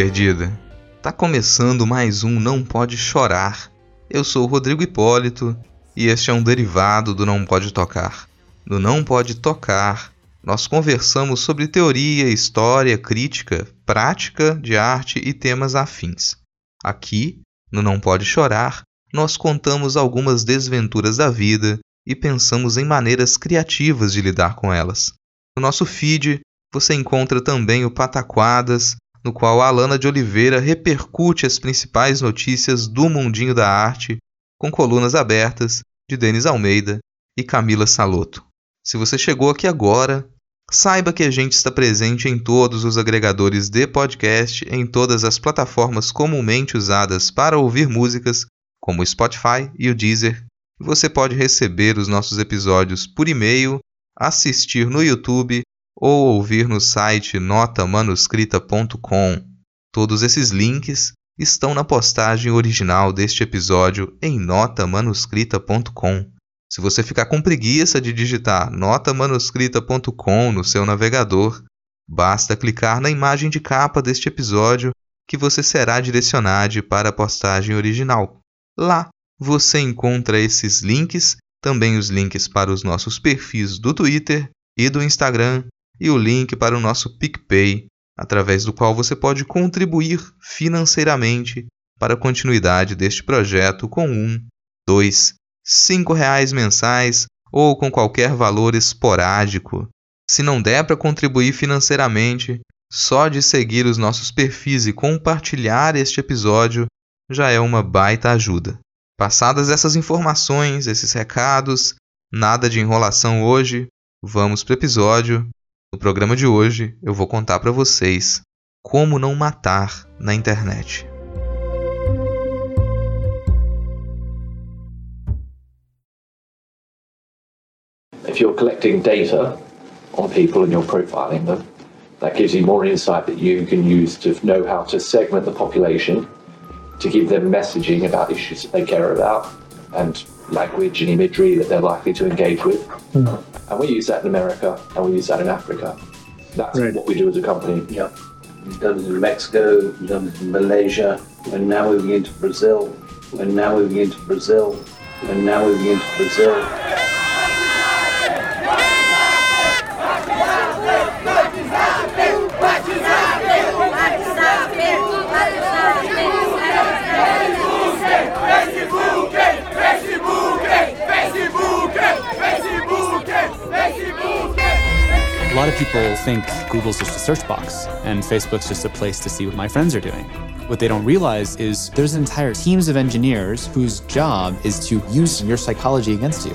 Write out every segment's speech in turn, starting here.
Perdida. Tá começando mais um Não Pode Chorar. Eu sou o Rodrigo Hipólito e este é um derivado do Não Pode Tocar. No Não Pode Tocar, nós conversamos sobre teoria, história, crítica, prática de arte e temas afins. Aqui, no Não Pode Chorar, nós contamos algumas desventuras da vida e pensamos em maneiras criativas de lidar com elas. No nosso feed, você encontra também o Pataquadas, no qual Alana de Oliveira repercute as principais notícias do mundinho da arte, com colunas abertas de Denis Almeida e Camila Saloto. Se você chegou aqui agora, saiba que a gente está presente em todos os agregadores de podcast, em todas as plataformas comumente usadas para ouvir músicas, como o Spotify e o Deezer. Você pode receber os nossos episódios por e-mail, assistir no YouTube ou ouvir no site notamanuscrita.com. Todos esses links estão na postagem original deste episódio em notamanuscrita.com. Se você ficar com preguiça de digitar notamanuscrita.com no seu navegador, basta clicar na imagem de capa deste episódio que você será direcionado para a postagem original. Lá você encontra esses links, também os links para os nossos perfis do Twitter e do Instagram e o link para o nosso PicPay, através do qual você pode contribuir financeiramente para a continuidade deste projeto com um, dois, cinco reais mensais ou com qualquer valor esporádico. Se não der para contribuir financeiramente, só de seguir os nossos perfis e compartilhar este episódio já é uma baita ajuda. Passadas essas informações, esses recados, nada de enrolação hoje, vamos para o episódio no programa de hoje, eu vou contar para vocês como não matar na internet. If you're collecting data on people and you're profiling them, that gives you more insight that you can use to know how to segment the population, to give them messaging about issues that they care about, and language and imagery that they're likely to engage with. Mm. And we use that in America and we use that in Africa. That's right. what we do as a company. Yeah. We've done it in Mexico, we've done it in Malaysia, and now we're moving into Brazil, and now moving into Brazil, and now moving into Brazil. People think Google's just a search box and Facebook's just a place to see what my friends are doing. What they don't realize is there's entire teams of engineers whose job is to use your psychology against you.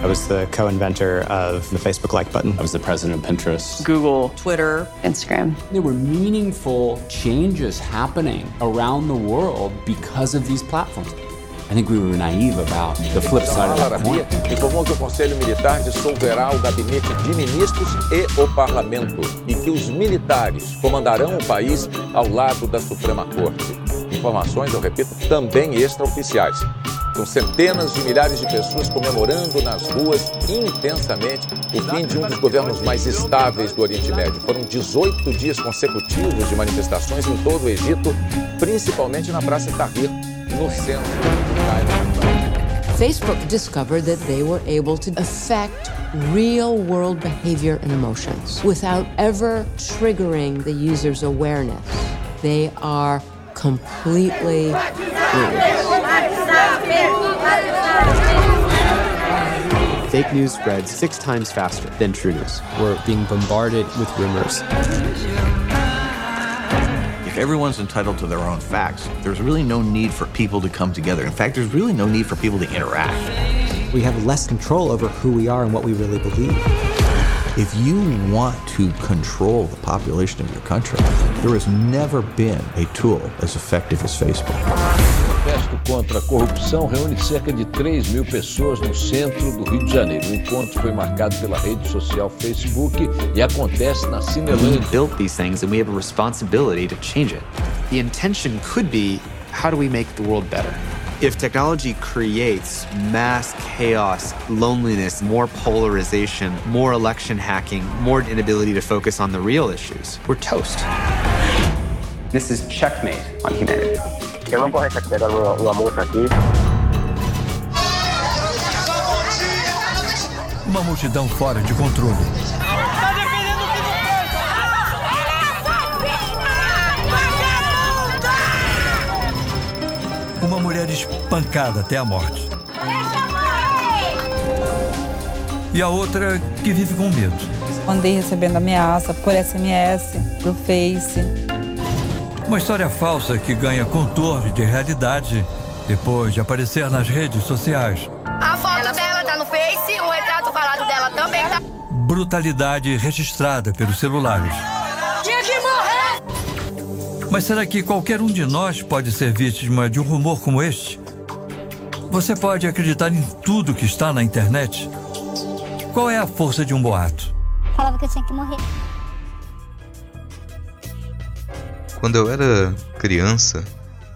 I was the co inventor of the Facebook like button. I was the president of Pinterest, Google, Twitter, Instagram. There were meaningful changes happening around the world because of these platforms. I think we were naive about the flip side of the coin. informou que o Conselho Militar dissolverá o gabinete de ministros e o parlamento e que os militares comandarão o país ao lado da Suprema Corte. Informações, eu repito, também extraoficiais. São centenas de milhares de pessoas comemorando nas ruas intensamente o fim de um dos governos mais estáveis do Oriente Médio. Foram 18 dias consecutivos de manifestações em todo o Egito, principalmente na Praça Tahrir, no centro. Facebook discovered that they were able to affect real world behavior and emotions without ever triggering the user's awareness. They are completely Fake news spreads six times faster than true news. We're being bombarded with rumors. If everyone's entitled to their own facts, there's really no need for people to come together. In fact, there's really no need for people to interact. We have less control over who we are and what we really believe. If you want to control the population of your country, there has never been a tool as effective as Facebook. O Protesto contra a corrupção reúne cerca de 3 mil pessoas no centro do Rio de Janeiro. O encontro foi marcado pela rede social Facebook e acontece na Cinelândia. We built these things and we have a responsibility to change it. The intention could be how do we make the world better? If technology creates mass chaos, loneliness, more polarization, more election hacking, more inability to focus on the real issues, we're toast. This is checkmate on humanity. Que vamos recuperar o amor aqui. Uma multidão fora de controle. Uma mulher espancada até a morte. E a outra que vive com medo. Andei recebendo ameaça por SMS, por Face. Uma história falsa que ganha contorno de realidade depois de aparecer nas redes sociais. A foto dela tá no Face, o retrato falado dela também tá. Brutalidade registrada pelos celulares. Tinha que morrer! Mas será que qualquer um de nós pode ser vítima de um rumor como este? Você pode acreditar em tudo que está na internet? Qual é a força de um boato? Falava que eu tinha que morrer. Quando eu era criança,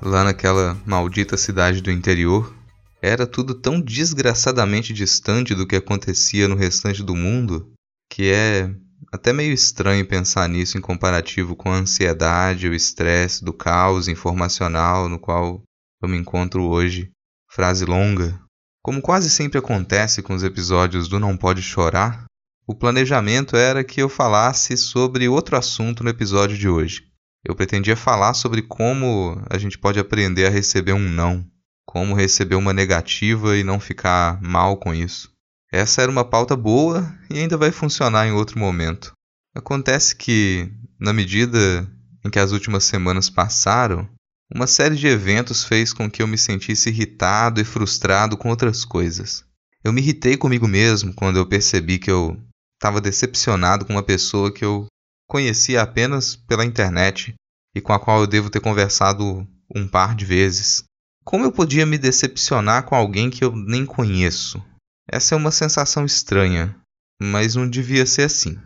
lá naquela maldita cidade do interior, era tudo tão desgraçadamente distante do que acontecia no restante do mundo que é até meio estranho pensar nisso em comparativo com a ansiedade, o estresse do caos informacional no qual eu me encontro hoje. Frase longa. Como quase sempre acontece com os episódios do Não Pode Chorar, o planejamento era que eu falasse sobre outro assunto no episódio de hoje. Eu pretendia falar sobre como a gente pode aprender a receber um não, como receber uma negativa e não ficar mal com isso. Essa era uma pauta boa e ainda vai funcionar em outro momento. Acontece que, na medida em que as últimas semanas passaram, uma série de eventos fez com que eu me sentisse irritado e frustrado com outras coisas. Eu me irritei comigo mesmo quando eu percebi que eu estava decepcionado com uma pessoa que eu conhecia apenas pela internet e com a qual eu devo ter conversado um par de vezes. Como eu podia me decepcionar com alguém que eu nem conheço? Essa é uma sensação estranha, mas não devia ser assim.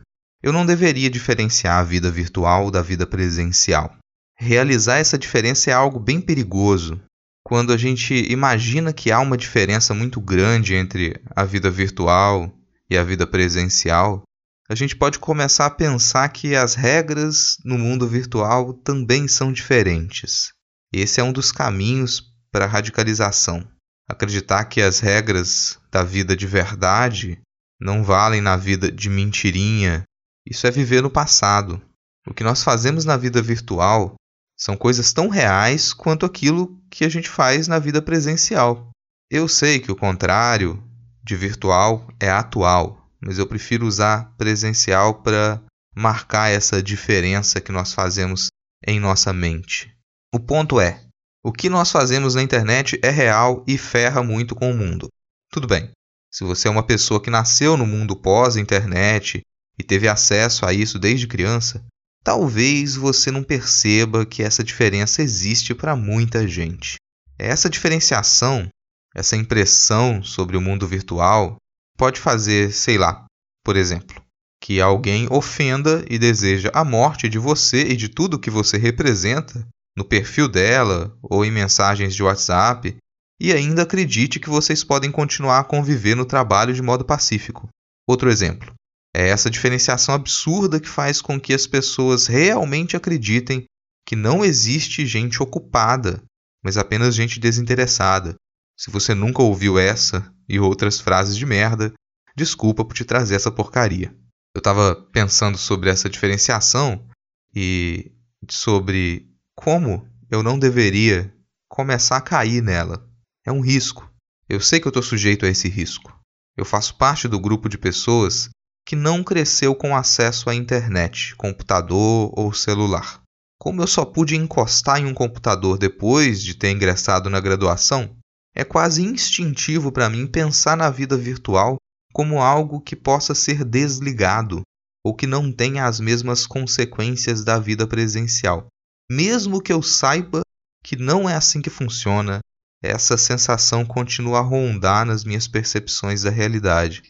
Eu não deveria diferenciar a vida virtual da vida presencial. Realizar essa diferença é algo bem perigoso. Quando a gente imagina que há uma diferença muito grande entre a vida virtual e a vida presencial, a gente pode começar a pensar que as regras no mundo virtual também são diferentes. Esse é um dos caminhos para a radicalização. Acreditar que as regras da vida de verdade não valem na vida de mentirinha, isso é viver no passado. O que nós fazemos na vida virtual são coisas tão reais quanto aquilo que a gente faz na vida presencial. Eu sei que o contrário de virtual é atual, mas eu prefiro usar presencial para marcar essa diferença que nós fazemos em nossa mente. O ponto é: o que nós fazemos na internet é real e ferra muito com o mundo. Tudo bem, se você é uma pessoa que nasceu no mundo pós-internet e teve acesso a isso desde criança, talvez você não perceba que essa diferença existe para muita gente. Essa diferenciação, essa impressão sobre o mundo virtual, pode fazer, sei lá, por exemplo, que alguém ofenda e deseja a morte de você e de tudo que você representa no perfil dela ou em mensagens de WhatsApp e ainda acredite que vocês podem continuar a conviver no trabalho de modo pacífico. Outro exemplo. É essa diferenciação absurda que faz com que as pessoas realmente acreditem que não existe gente ocupada, mas apenas gente desinteressada. Se você nunca ouviu essa e outras frases de merda, desculpa por te trazer essa porcaria. Eu estava pensando sobre essa diferenciação e sobre como eu não deveria começar a cair nela. É um risco. Eu sei que eu estou sujeito a esse risco. Eu faço parte do grupo de pessoas que não cresceu com acesso à internet, computador ou celular. Como eu só pude encostar em um computador depois de ter ingressado na graduação, é quase instintivo para mim pensar na vida virtual como algo que possa ser desligado ou que não tenha as mesmas consequências da vida presencial. Mesmo que eu saiba que não é assim que funciona, essa sensação continua a rondar nas minhas percepções da realidade.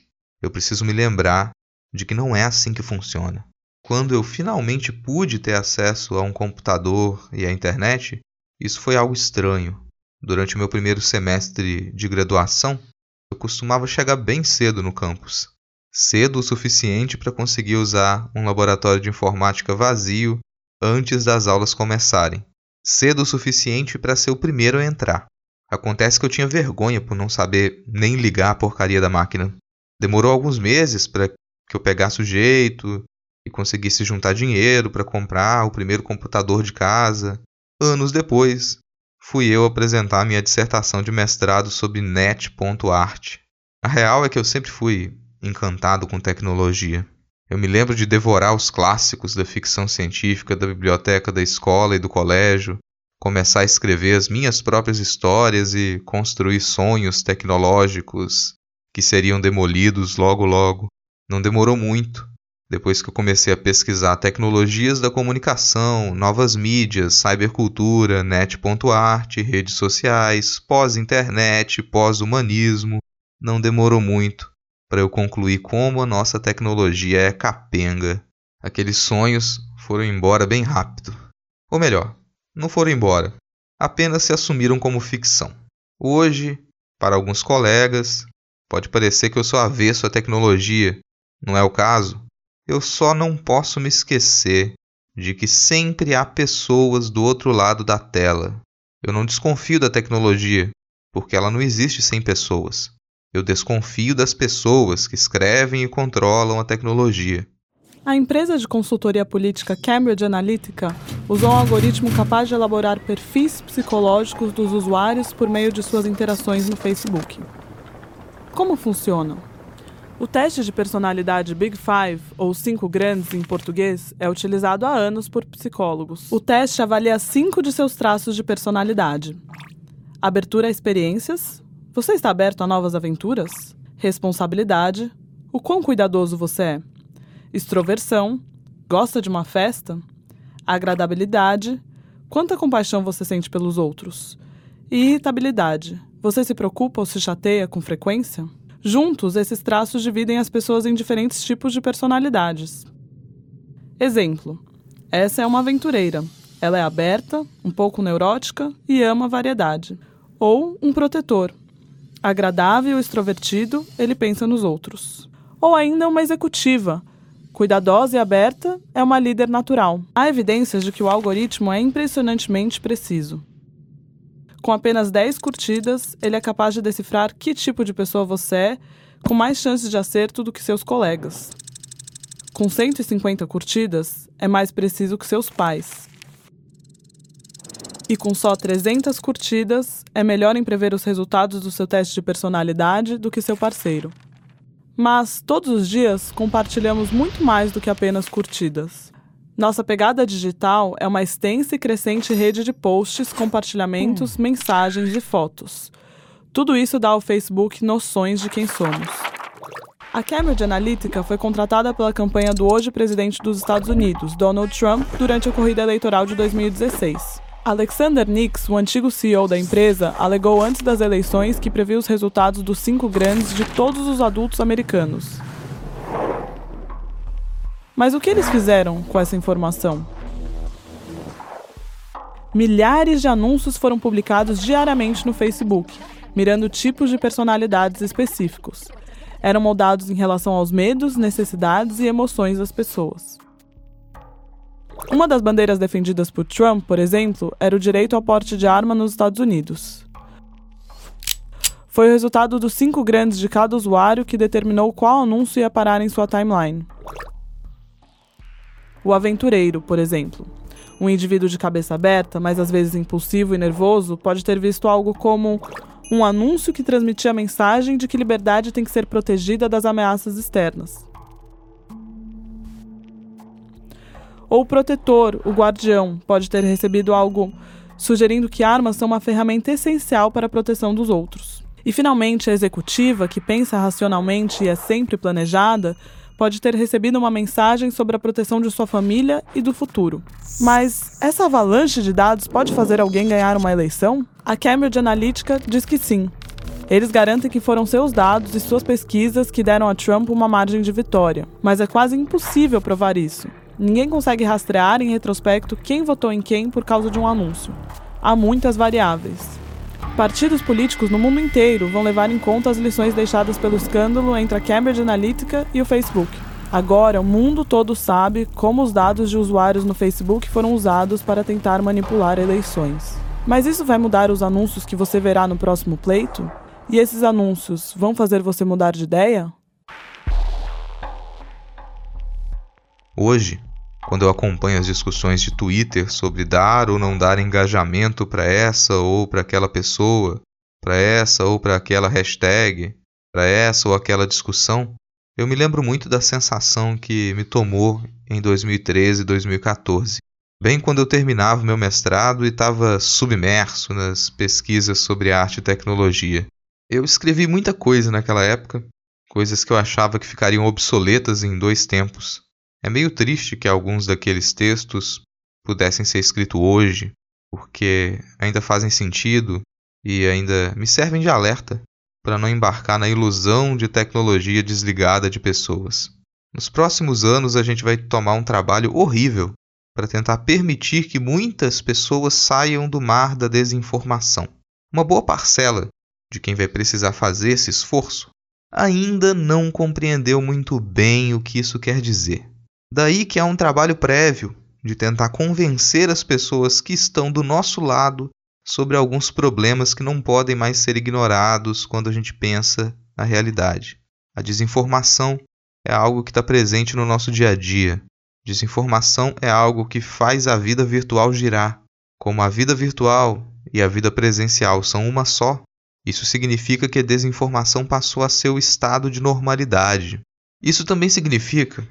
Eu preciso me lembrar de que não é assim que funciona. Quando eu finalmente pude ter acesso a um computador e à internet, isso foi algo estranho. Durante o meu primeiro semestre de graduação, eu costumava chegar bem cedo no campus. Cedo o suficiente para conseguir usar um laboratório de informática vazio antes das aulas começarem. Cedo o suficiente para ser o primeiro a entrar. Acontece que eu tinha vergonha por não saber nem ligar a porcaria da máquina. Demorou alguns meses para que eu pegasse o jeito e conseguisse juntar dinheiro para comprar o primeiro computador de casa. Anos depois, fui eu apresentar minha dissertação de mestrado sobre net.art. A real é que eu sempre fui encantado com tecnologia. Eu me lembro de devorar os clássicos da ficção científica da biblioteca da escola e do colégio, começar a escrever as minhas próprias histórias e construir sonhos tecnológicos que seriam demolidos logo logo. Não demorou muito depois que eu comecei a pesquisar tecnologias da comunicação, novas mídias, cybercultura, net.art, redes sociais, pós-internet, pós-humanismo, não demorou muito para eu concluir como a nossa tecnologia é capenga. Aqueles sonhos foram embora bem rápido. Ou melhor, não foram embora, apenas se assumiram como ficção. Hoje, para alguns colegas, pode parecer que eu sou avesso à tecnologia. Não é o caso? Eu só não posso me esquecer de que sempre há pessoas do outro lado da tela. Eu não desconfio da tecnologia, porque ela não existe sem pessoas. Eu desconfio das pessoas que escrevem e controlam a tecnologia. A empresa de consultoria política Cambridge Analytica usou um algoritmo capaz de elaborar perfis psicológicos dos usuários por meio de suas interações no Facebook. Como funciona? O teste de personalidade Big Five, ou Cinco Grandes em português, é utilizado há anos por psicólogos. O teste avalia cinco de seus traços de personalidade: abertura a experiências. Você está aberto a novas aventuras? Responsabilidade. O quão cuidadoso você é? Extroversão. Gosta de uma festa? Agradabilidade. Quanta compaixão você sente pelos outros? E irritabilidade. Você se preocupa ou se chateia com frequência? Juntos, esses traços dividem as pessoas em diferentes tipos de personalidades. Exemplo: essa é uma aventureira. Ela é aberta, um pouco neurótica e ama variedade. Ou um protetor. Agradável, extrovertido, ele pensa nos outros. Ou ainda uma executiva. Cuidadosa e aberta, é uma líder natural. Há evidências de que o algoritmo é impressionantemente preciso. Com apenas 10 curtidas, ele é capaz de decifrar que tipo de pessoa você é, com mais chances de acerto do que seus colegas. Com 150 curtidas, é mais preciso que seus pais. E com só 300 curtidas, é melhor em prever os resultados do seu teste de personalidade do que seu parceiro. Mas todos os dias compartilhamos muito mais do que apenas curtidas. Nossa pegada digital é uma extensa e crescente rede de posts, compartilhamentos, hum. mensagens e fotos. Tudo isso dá ao Facebook noções de quem somos. A Cambridge Analytica foi contratada pela campanha do hoje presidente dos Estados Unidos, Donald Trump, durante a corrida eleitoral de 2016. Alexander Nix, o antigo CEO da empresa, alegou antes das eleições que previu os resultados dos cinco grandes de todos os adultos americanos. Mas o que eles fizeram com essa informação? Milhares de anúncios foram publicados diariamente no Facebook, mirando tipos de personalidades específicos. Eram moldados em relação aos medos, necessidades e emoções das pessoas. Uma das bandeiras defendidas por Trump, por exemplo, era o direito ao porte de arma nos Estados Unidos. Foi o resultado dos cinco grandes de cada usuário que determinou qual anúncio ia parar em sua timeline. O aventureiro, por exemplo. Um indivíduo de cabeça aberta, mas às vezes impulsivo e nervoso, pode ter visto algo como um anúncio que transmitia a mensagem de que liberdade tem que ser protegida das ameaças externas. Ou o protetor, o guardião, pode ter recebido algo sugerindo que armas são uma ferramenta essencial para a proteção dos outros. E finalmente, a executiva, que pensa racionalmente e é sempre planejada, pode ter recebido uma mensagem sobre a proteção de sua família e do futuro. Mas essa avalanche de dados pode fazer alguém ganhar uma eleição? A Cambridge Analytica diz que sim. Eles garantem que foram seus dados e suas pesquisas que deram a Trump uma margem de vitória, mas é quase impossível provar isso. Ninguém consegue rastrear em retrospecto quem votou em quem por causa de um anúncio. Há muitas variáveis. Partidos políticos no mundo inteiro vão levar em conta as lições deixadas pelo escândalo entre a Cambridge Analytica e o Facebook. Agora, o mundo todo sabe como os dados de usuários no Facebook foram usados para tentar manipular eleições. Mas isso vai mudar os anúncios que você verá no próximo pleito? E esses anúncios vão fazer você mudar de ideia? Hoje, quando eu acompanho as discussões de Twitter sobre dar ou não dar engajamento para essa ou para aquela pessoa, para essa ou para aquela hashtag, para essa ou aquela discussão, eu me lembro muito da sensação que me tomou em 2013 e 2014, bem quando eu terminava meu mestrado e estava submerso nas pesquisas sobre arte e tecnologia. Eu escrevi muita coisa naquela época, coisas que eu achava que ficariam obsoletas em dois tempos. É meio triste que alguns daqueles textos pudessem ser escritos hoje, porque ainda fazem sentido e ainda me servem de alerta para não embarcar na ilusão de tecnologia desligada de pessoas. Nos próximos anos, a gente vai tomar um trabalho horrível para tentar permitir que muitas pessoas saiam do mar da desinformação. Uma boa parcela de quem vai precisar fazer esse esforço ainda não compreendeu muito bem o que isso quer dizer. Daí que há um trabalho prévio de tentar convencer as pessoas que estão do nosso lado sobre alguns problemas que não podem mais ser ignorados quando a gente pensa na realidade. A desinformação é algo que está presente no nosso dia a dia. Desinformação é algo que faz a vida virtual girar. Como a vida virtual e a vida presencial são uma só, isso significa que a desinformação passou a ser o estado de normalidade. Isso também significa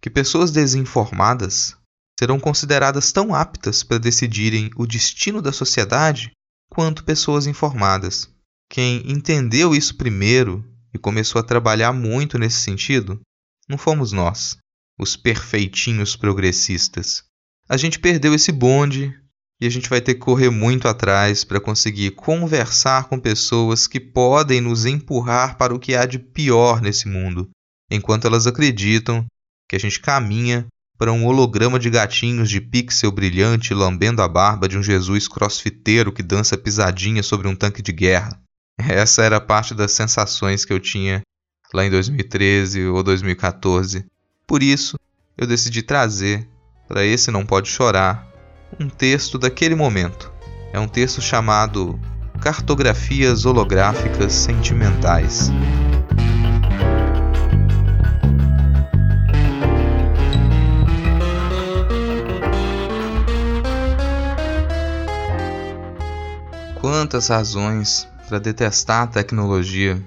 que pessoas desinformadas serão consideradas tão aptas para decidirem o destino da sociedade quanto pessoas informadas. Quem entendeu isso primeiro e começou a trabalhar muito nesse sentido não fomos nós, os perfeitinhos progressistas. A gente perdeu esse bonde e a gente vai ter que correr muito atrás para conseguir conversar com pessoas que podem nos empurrar para o que há de pior nesse mundo, enquanto elas acreditam que a gente caminha para um holograma de gatinhos de pixel brilhante lambendo a barba de um Jesus crossfiteiro que dança pisadinha sobre um tanque de guerra. Essa era parte das sensações que eu tinha lá em 2013 ou 2014. Por isso, eu decidi trazer para esse Não Pode Chorar um texto daquele momento. É um texto chamado Cartografias Holográficas Sentimentais. Quantas razões para detestar a tecnologia,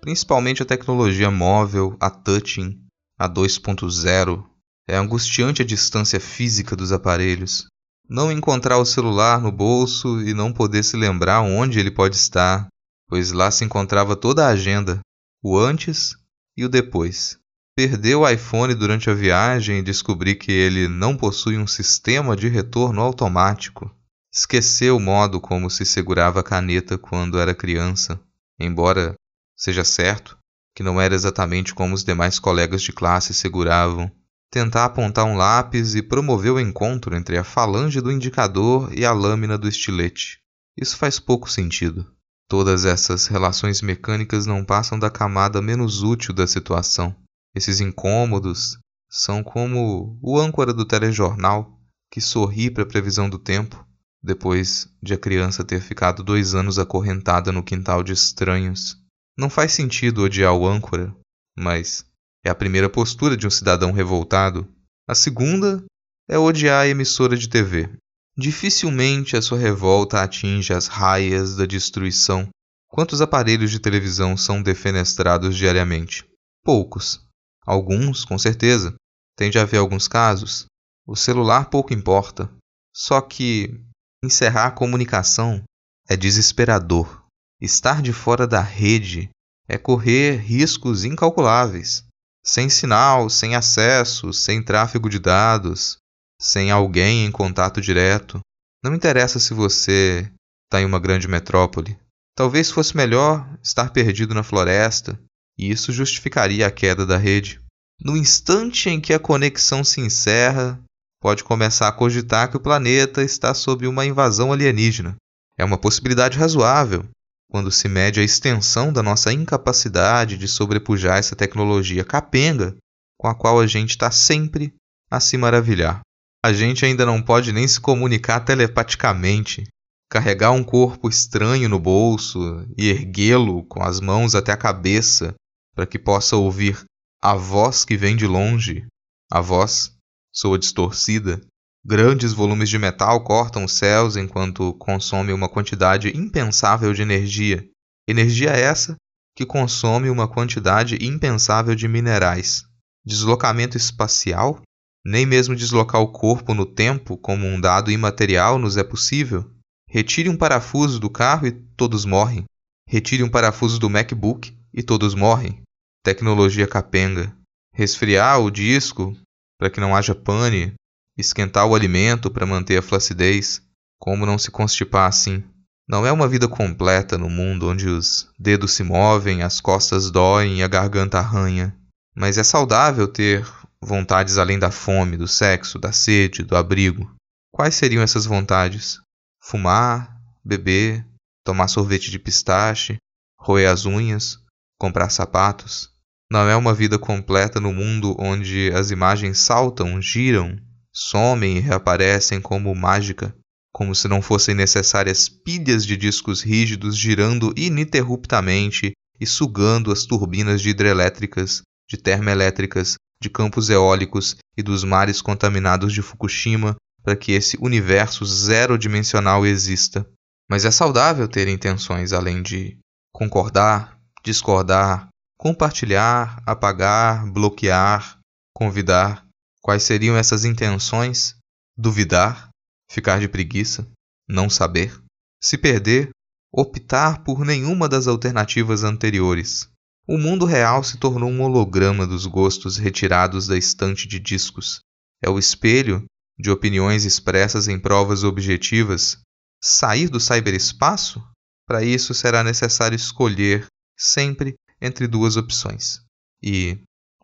principalmente a tecnologia móvel, a touching, a 2.0. É angustiante a distância física dos aparelhos. Não encontrar o celular no bolso e não poder se lembrar onde ele pode estar, pois lá se encontrava toda a agenda, o antes e o depois. Perder o iPhone durante a viagem e descobrir que ele não possui um sistema de retorno automático. Esqueceu o modo como se segurava a caneta quando era criança, embora seja certo que não era exatamente como os demais colegas de classe seguravam. Tentar apontar um lápis e promover o encontro entre a falange do indicador e a lâmina do estilete. Isso faz pouco sentido. Todas essas relações mecânicas não passam da camada menos útil da situação. Esses incômodos são como o âncora do telejornal que sorri para a previsão do tempo depois de a criança ter ficado dois anos acorrentada no quintal de estranhos. Não faz sentido odiar o âncora, mas é a primeira postura de um cidadão revoltado. A segunda é odiar a emissora de TV. Dificilmente a sua revolta atinge as raias da destruição. Quantos aparelhos de televisão são defenestrados diariamente? Poucos. Alguns, com certeza. Tem de haver alguns casos. O celular pouco importa. Só que encerrar a comunicação é desesperador. Estar de fora da rede é correr riscos incalculáveis. Sem sinal, sem acesso, sem tráfego de dados, sem alguém em contato direto. Não interessa se você está em uma grande metrópole. Talvez fosse melhor estar perdido na floresta, e isso justificaria a queda da rede. No instante em que a conexão se encerra, pode começar a cogitar que o planeta está sob uma invasão alienígena. É uma possibilidade razoável quando se mede a extensão da nossa incapacidade de sobrepujar essa tecnologia capenga com a qual a gente está sempre a se maravilhar. A gente ainda não pode nem se comunicar telepaticamente, carregar um corpo estranho no bolso e erguê-lo com as mãos até a cabeça para que possa ouvir a voz que vem de longe. A voz soa distorcida. Grandes volumes de metal cortam os céus enquanto consome uma quantidade impensável de energia. Energia essa que consome uma quantidade impensável de minerais. Deslocamento espacial? Nem mesmo deslocar o corpo no tempo como um dado imaterial nos é possível. Retire um parafuso do carro e todos morrem. Retire um parafuso do MacBook e todos morrem. Tecnologia capenga. Resfriar o disco para que não haja pane. Esquentar o alimento para manter a flacidez. Como não se constipar assim? Não é uma vida completa no mundo onde os dedos se movem, as costas doem e a garganta arranha. Mas é saudável ter vontades além da fome, do sexo, da sede, do abrigo. Quais seriam essas vontades? fumar, beber, tomar sorvete de pistache, roer as unhas, comprar sapatos. Não é uma vida completa no mundo onde as imagens saltam, giram, somem e reaparecem como mágica, como se não fossem necessárias pilhas de discos rígidos girando ininterruptamente e sugando as turbinas de hidrelétricas, de termoelétricas, de campos eólicos e dos mares contaminados de Fukushima para que esse universo zero-dimensional exista. Mas é saudável ter intenções além de concordar, discordar, compartilhar, apagar, bloquear, convidar. Quais seriam essas intenções? Duvidar, ficar de preguiça, não saber, se perder, optar por nenhuma das alternativas anteriores. O mundo real se tornou um holograma dos gostos retirados da estante de discos. É o espelho de opiniões expressas em provas objetivas, sair do cyberespaço? Para isso será necessário escolher sempre entre duas opções. E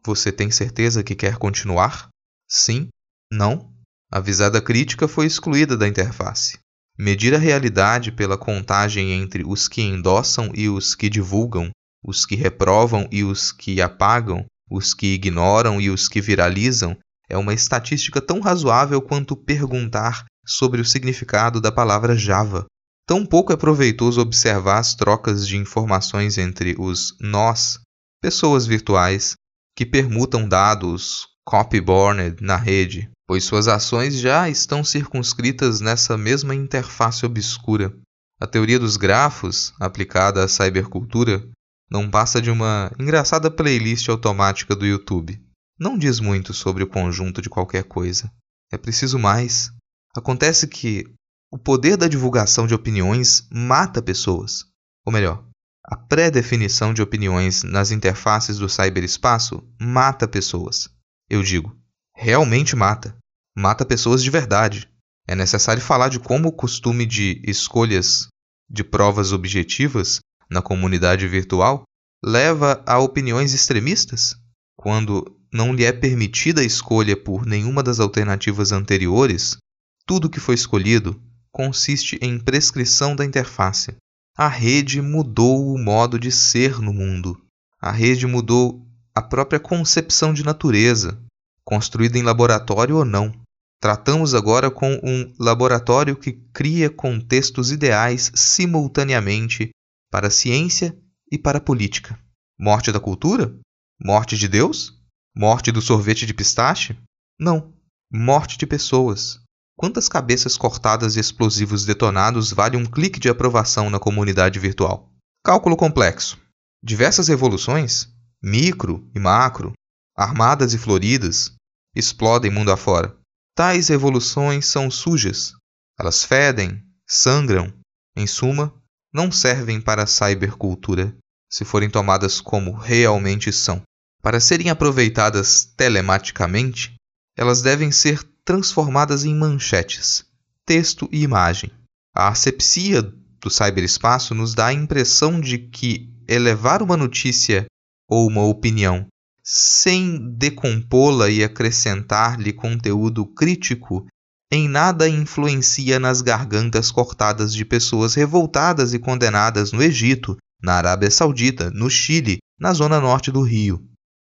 você tem certeza que quer continuar? Sim? Não? A visada crítica foi excluída da interface. Medir a realidade pela contagem entre os que endossam e os que divulgam, os que reprovam e os que apagam, os que ignoram e os que viralizam, é uma estatística tão razoável quanto perguntar sobre o significado da palavra Java. Tão pouco é proveitoso observar as trocas de informações entre os nós, pessoas virtuais, que permutam dados copy-borned na rede, pois suas ações já estão circunscritas nessa mesma interface obscura. A teoria dos grafos, aplicada à cybercultura, não passa de uma engraçada playlist automática do YouTube não diz muito sobre o conjunto de qualquer coisa. É preciso mais. Acontece que o poder da divulgação de opiniões mata pessoas. Ou melhor, a pré-definição de opiniões nas interfaces do cyberespaço mata pessoas. Eu digo, realmente mata. Mata pessoas de verdade. É necessário falar de como o costume de escolhas de provas objetivas na comunidade virtual leva a opiniões extremistas, quando não lhe é permitida a escolha por nenhuma das alternativas anteriores, tudo que foi escolhido consiste em prescrição da interface. A rede mudou o modo de ser no mundo. A rede mudou a própria concepção de natureza, construída em laboratório ou não. Tratamos agora com um laboratório que cria contextos ideais simultaneamente para a ciência e para a política. Morte da cultura? Morte de Deus? Morte do sorvete de pistache? Não. Morte de pessoas. Quantas cabeças cortadas e explosivos detonados vale um clique de aprovação na comunidade virtual? Cálculo complexo. Diversas revoluções, micro e macro, armadas e floridas, explodem mundo afora. Tais revoluções são sujas. Elas fedem, sangram, em suma, não servem para a cybercultura se forem tomadas como realmente são. Para serem aproveitadas telematicamente, elas devem ser transformadas em manchetes, texto e imagem. A asepsia do cyberespaço nos dá a impressão de que elevar uma notícia ou uma opinião sem decompô-la e acrescentar-lhe conteúdo crítico em nada influencia nas gargantas cortadas de pessoas revoltadas e condenadas no Egito, na Arábia Saudita, no Chile, na zona norte do Rio.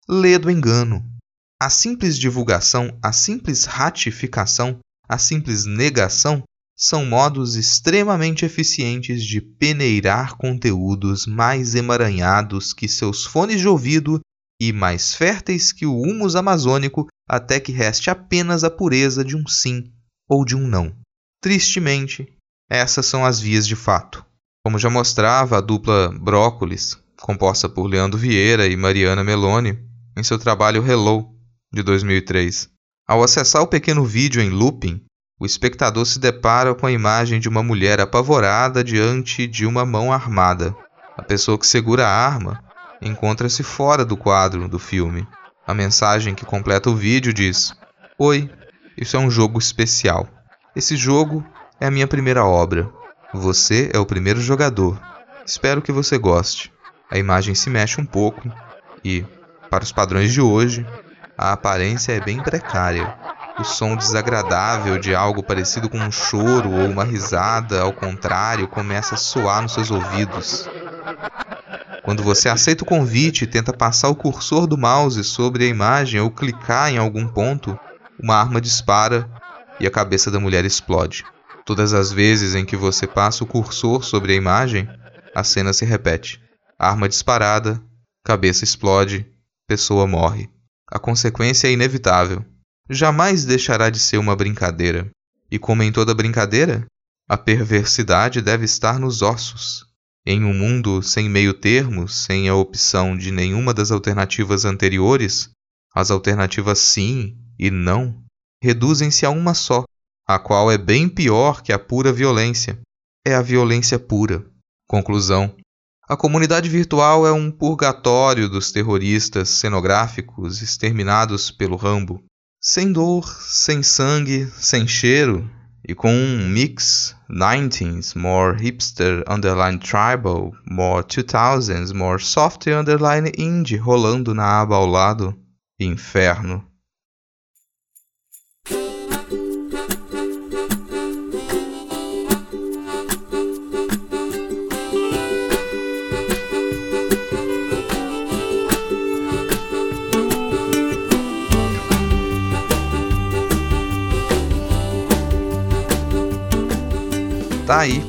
Lê do engano. A simples divulgação, a simples ratificação, a simples negação são modos extremamente eficientes de peneirar conteúdos mais emaranhados que seus fones de ouvido e mais férteis que o humus amazônico até que reste apenas a pureza de um sim ou de um não. Tristemente, essas são as vias de fato. Como já mostrava a dupla Brócolis, composta por Leandro Vieira e Mariana Meloni, em seu trabalho Hello, de 2003. Ao acessar o pequeno vídeo em looping, o espectador se depara com a imagem de uma mulher apavorada diante de uma mão armada. A pessoa que segura a arma encontra-se fora do quadro do filme. A mensagem que completa o vídeo diz: Oi, isso é um jogo especial. Esse jogo é a minha primeira obra. Você é o primeiro jogador. Espero que você goste. A imagem se mexe um pouco e, para os padrões de hoje, a aparência é bem precária. O som desagradável de algo parecido com um choro ou uma risada, ao contrário, começa a soar nos seus ouvidos. Quando você aceita o convite e tenta passar o cursor do mouse sobre a imagem ou clicar em algum ponto, uma arma dispara e a cabeça da mulher explode. Todas as vezes em que você passa o cursor sobre a imagem, a cena se repete. Arma disparada, cabeça explode, pessoa morre. A consequência é inevitável. Jamais deixará de ser uma brincadeira. E como em toda brincadeira, a perversidade deve estar nos ossos. Em um mundo sem meio termo, sem a opção de nenhuma das alternativas anteriores, as alternativas sim e não reduzem-se a uma só, a qual é bem pior que a pura violência. É a violência pura. Conclusão: a comunidade virtual é um purgatório dos terroristas cenográficos exterminados pelo Rambo. Sem dor, sem sangue, sem cheiro, e com um mix 19s, more hipster underline tribal, more 2000s, more soft underline indie rolando na aba ao lado. Inferno. Tá aí,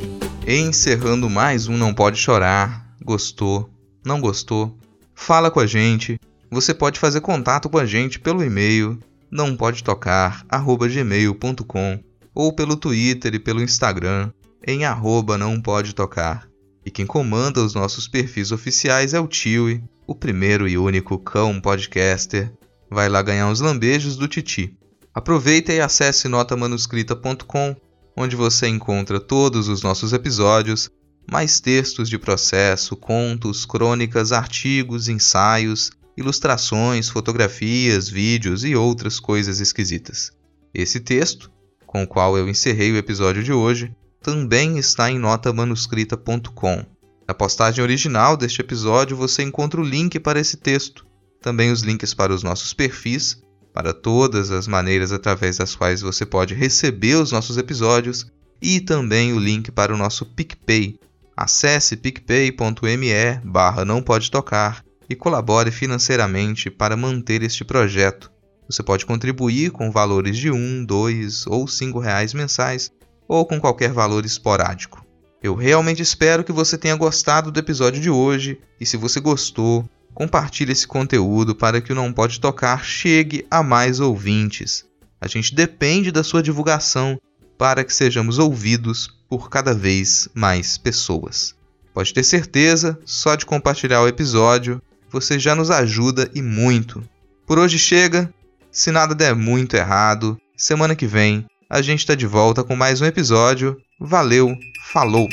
encerrando mais um Não Pode Chorar. Gostou? Não gostou? Fala com a gente. Você pode fazer contato com a gente pelo e-mail não pode tocar gmail.com ou pelo Twitter e pelo Instagram em arroba não pode tocar. E quem comanda os nossos perfis oficiais é o Tiwi, o primeiro e único cão podcaster. Vai lá ganhar uns lambejos do Titi. Aproveita e acesse notamanuscrita.com onde você encontra todos os nossos episódios, mais textos de processo, contos, crônicas, artigos, ensaios, ilustrações, fotografias, vídeos e outras coisas esquisitas. Esse texto, com o qual eu encerrei o episódio de hoje, também está em notamanuscrita.com. Na postagem original deste episódio você encontra o link para esse texto, também os links para os nossos perfis para todas as maneiras através das quais você pode receber os nossos episódios e também o link para o nosso PicPay. Acesse picpay.me barra não pode tocar e colabore financeiramente para manter este projeto. Você pode contribuir com valores de um, dois ou cinco reais mensais ou com qualquer valor esporádico. Eu realmente espero que você tenha gostado do episódio de hoje e se você gostou, Compartilhe esse conteúdo para que o Não Pode Tocar chegue a mais ouvintes. A gente depende da sua divulgação para que sejamos ouvidos por cada vez mais pessoas. Pode ter certeza, só de compartilhar o episódio, você já nos ajuda e muito. Por hoje chega. Se nada der muito errado, Semana que vem a gente está de volta com mais um episódio. Valeu, falou!